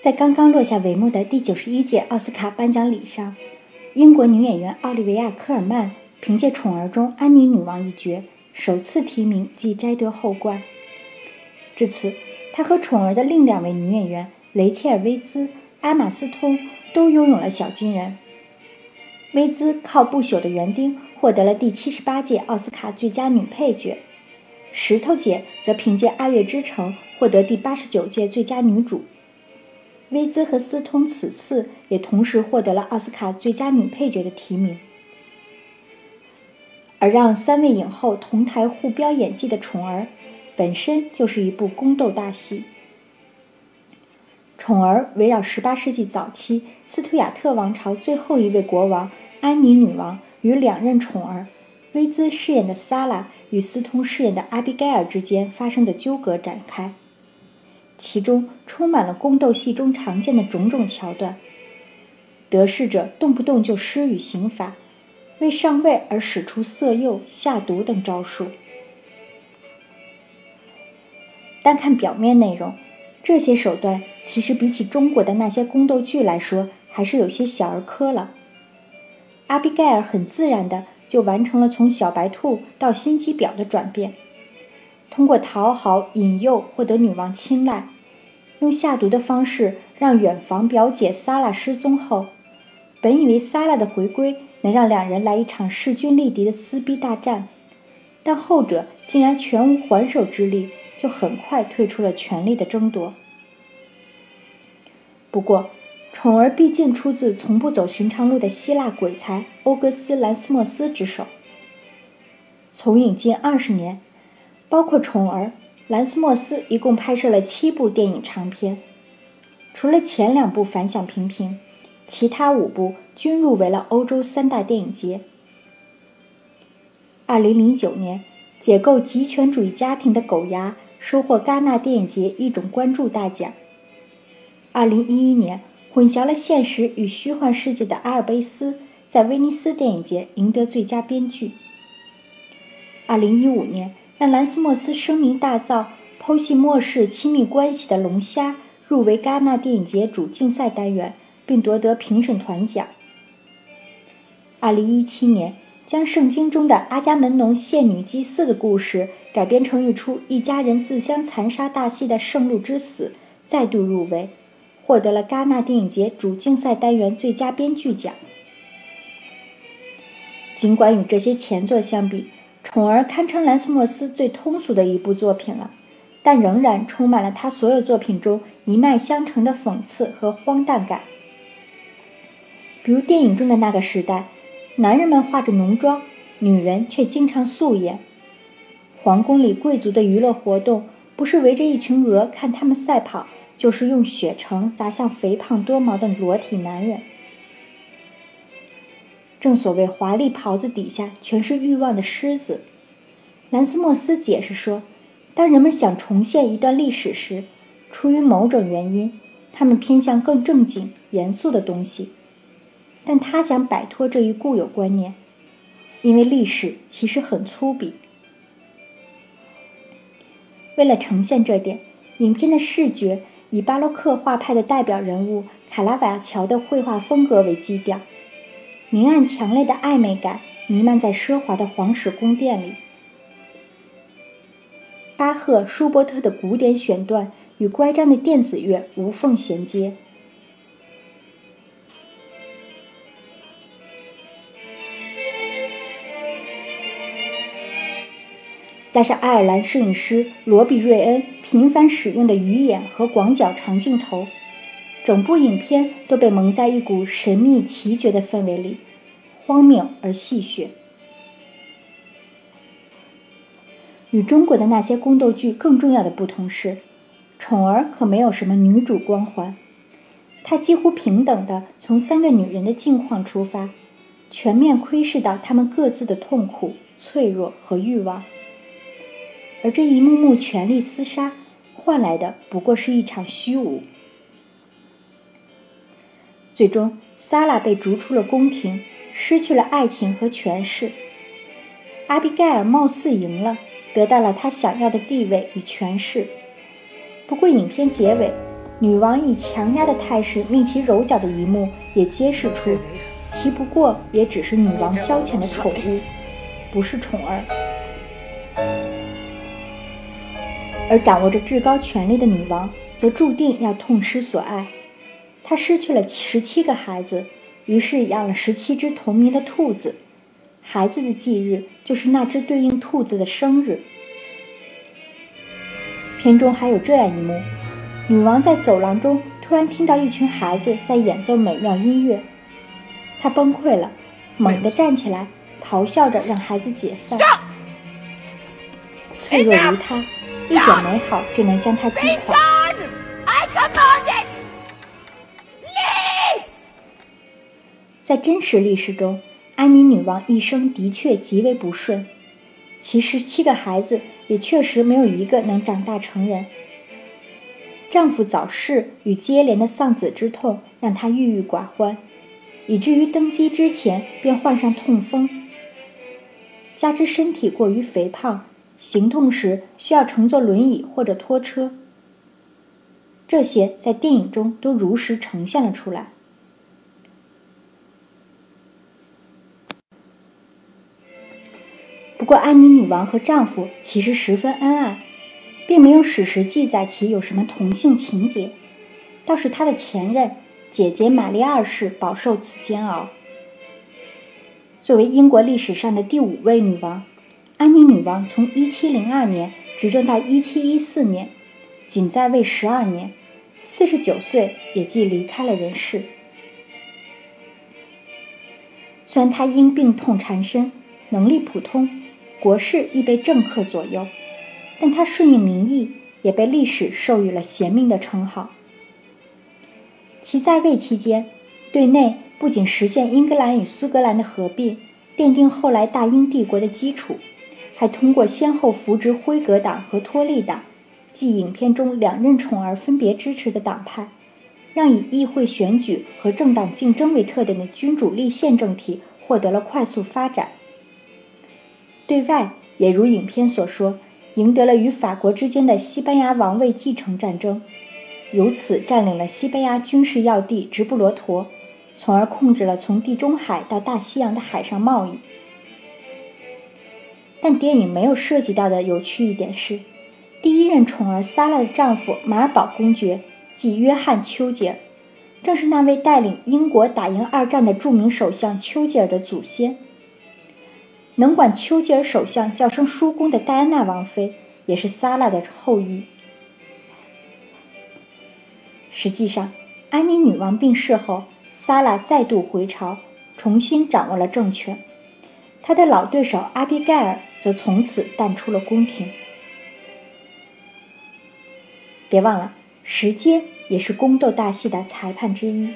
在刚刚落下帷幕的第九十一届奥斯卡颁奖礼上，英国女演员奥利维亚·科尔曼凭借《宠儿》中安妮女王一角，首次提名即摘得后冠。至此，她和《宠儿》的另两位女演员雷切尔·威兹、艾玛·斯通都拥有了小金人。威兹靠不朽的园丁获得了第七十八届奥斯卡最佳女配角，石头姐则凭借《爱乐之城》获得第八十九届最佳女主。薇兹和斯通此次也同时获得了奥斯卡最佳女配角的提名。而让三位影后同台互飙演技的《宠儿》，本身就是一部宫斗大戏。《宠儿》围绕18世纪早期斯图亚特王朝最后一位国王安妮女王与两任宠儿薇兹饰演的萨拉与斯通饰演的阿比盖尔之间发生的纠葛展开，其中充满了宫斗戏中常见的种种桥段。得势者动不动就施予刑罚，为上位而使出色诱、下毒等招数。单看表面内容，这些手段。其实比起中国的那些宫斗剧来说，还是有些小儿科了。阿比盖尔很自然的就完成了从小白兔到心机婊的转变，通过讨好、引诱获得女王青睐，用下毒的方式让远房表姐萨拉失踪后，本以为萨拉的回归能让两人来一场势均力敌的撕逼大战，但后者竟然全无还手之力，就很快退出了权力的争夺。不过，宠儿毕竟出自从不走寻常路的希腊鬼才欧格斯·兰斯莫斯之手。从影近二十年，包括宠儿，兰斯莫斯一共拍摄了七部电影长片，除了前两部反响平平，其他五部均入围了欧洲三大电影节。二零零九年，解构极权主义家庭的《狗牙》收获戛纳电影节一种关注大奖。二零一一年，混淆了现实与虚幻世界的阿尔卑斯在威尼斯电影节赢得最佳编剧。二零一五年，让兰斯莫斯声名大噪、剖析末世亲密关系的《龙虾》入围戛纳电影节主竞赛单元，并夺得评审团奖。二零一七年，将圣经中的阿伽门农献女祭祀的故事改编成一出一家人自相残杀大戏的《圣路之死》，再度入围。获得了戛纳电影节主竞赛单元最佳编剧奖。尽管与这些前作相比，《宠儿》堪称兰斯莫斯最通俗的一部作品了，但仍然充满了他所有作品中一脉相承的讽刺和荒诞感。比如电影中的那个时代，男人们化着浓妆，女人却经常素颜。皇宫里贵族的娱乐活动，不是围着一群鹅看他们赛跑。就是用血橙砸向肥胖多毛的裸体男人。正所谓华丽袍子底下全是欲望的狮子。兰斯莫斯解释说，当人们想重现一段历史时，出于某种原因，他们偏向更正经、严肃的东西。但他想摆脱这一固有观念，因为历史其实很粗鄙。为了呈现这点，影片的视觉。以巴洛克画派的代表人物卡拉瓦乔的绘画风格为基调，明暗强烈的暧昧感弥漫在奢华的皇室宫殿里。巴赫、舒伯特的古典选段与乖张的电子乐无缝衔接。加上爱尔兰摄影师罗比·瑞恩频繁使用的鱼眼和广角长镜头，整部影片都被蒙在一股神秘奇绝的氛围里，荒谬而戏谑。与中国的那些宫斗剧更重要的不同是，《宠儿》可没有什么女主光环，她几乎平等的从三个女人的境况出发，全面窥视到她们各自的痛苦、脆弱和欲望。而这一幕幕权力厮杀，换来的不过是一场虚无。最终，萨拉被逐出了宫廷，失去了爱情和权势。阿比盖尔貌似赢了，得到了他想要的地位与权势。不过，影片结尾，女王以强压的态势命其揉脚的一幕，也揭示出其不过也只是女王消遣的宠物，不是宠儿。而掌握着至高权力的女王，则注定要痛失所爱。她失去了十七个孩子，于是养了十七只同名的兔子。孩子的忌日就是那只对应兔子的生日。片中还有这样一幕：女王在走廊中突然听到一群孩子在演奏美妙音乐，她崩溃了，猛地站起来，咆哮着让孩子解散。脆弱如她。一点美好就能将她击垮。在真实历史中，安妮女王一生的确极为不顺，其十七个孩子也确实没有一个能长大成人。丈夫早逝与接连的丧子之痛让她郁郁寡欢，以至于登基之前便患上痛风，加之身体过于肥胖。行动时需要乘坐轮椅或者拖车，这些在电影中都如实呈现了出来。不过，安妮女王和丈夫其实十分恩爱，并没有史实记载其有什么同性情节，倒是她的前任姐姐玛丽二世饱受此煎熬。作为英国历史上的第五位女王。安妮女王从1702年执政到1714年，仅在位十二年，49岁也即离开了人世。虽然她因病痛缠身，能力普通，国事亦被政客左右，但他顺应民意，也被历史授予了贤明的称号。其在位期间，对内不仅实现英格兰与苏格兰的合并，奠定后来大英帝国的基础。还通过先后扶植辉格党和托利党，即影片中两任宠儿分别支持的党派，让以议会选举和政党竞争为特点的君主立宪政体获得了快速发展。对外也如影片所说，赢得了与法国之间的西班牙王位继承战争，由此占领了西班牙军事要地直布罗陀，从而控制了从地中海到大西洋的海上贸易。但电影没有涉及到的有趣一点是，第一任宠儿萨拉的丈夫马尔堡公爵，即约翰·丘吉尔，正是那位带领英国打赢二战的著名首相丘吉尔的祖先。能管丘吉尔首相叫声叔公的戴安娜王妃，也是萨拉的后裔。实际上，安妮女王病逝后，萨拉再度回朝，重新掌握了政权。他的老对手阿比盖尔则从此淡出了宫廷。别忘了，时间也是宫斗大戏的裁判之一。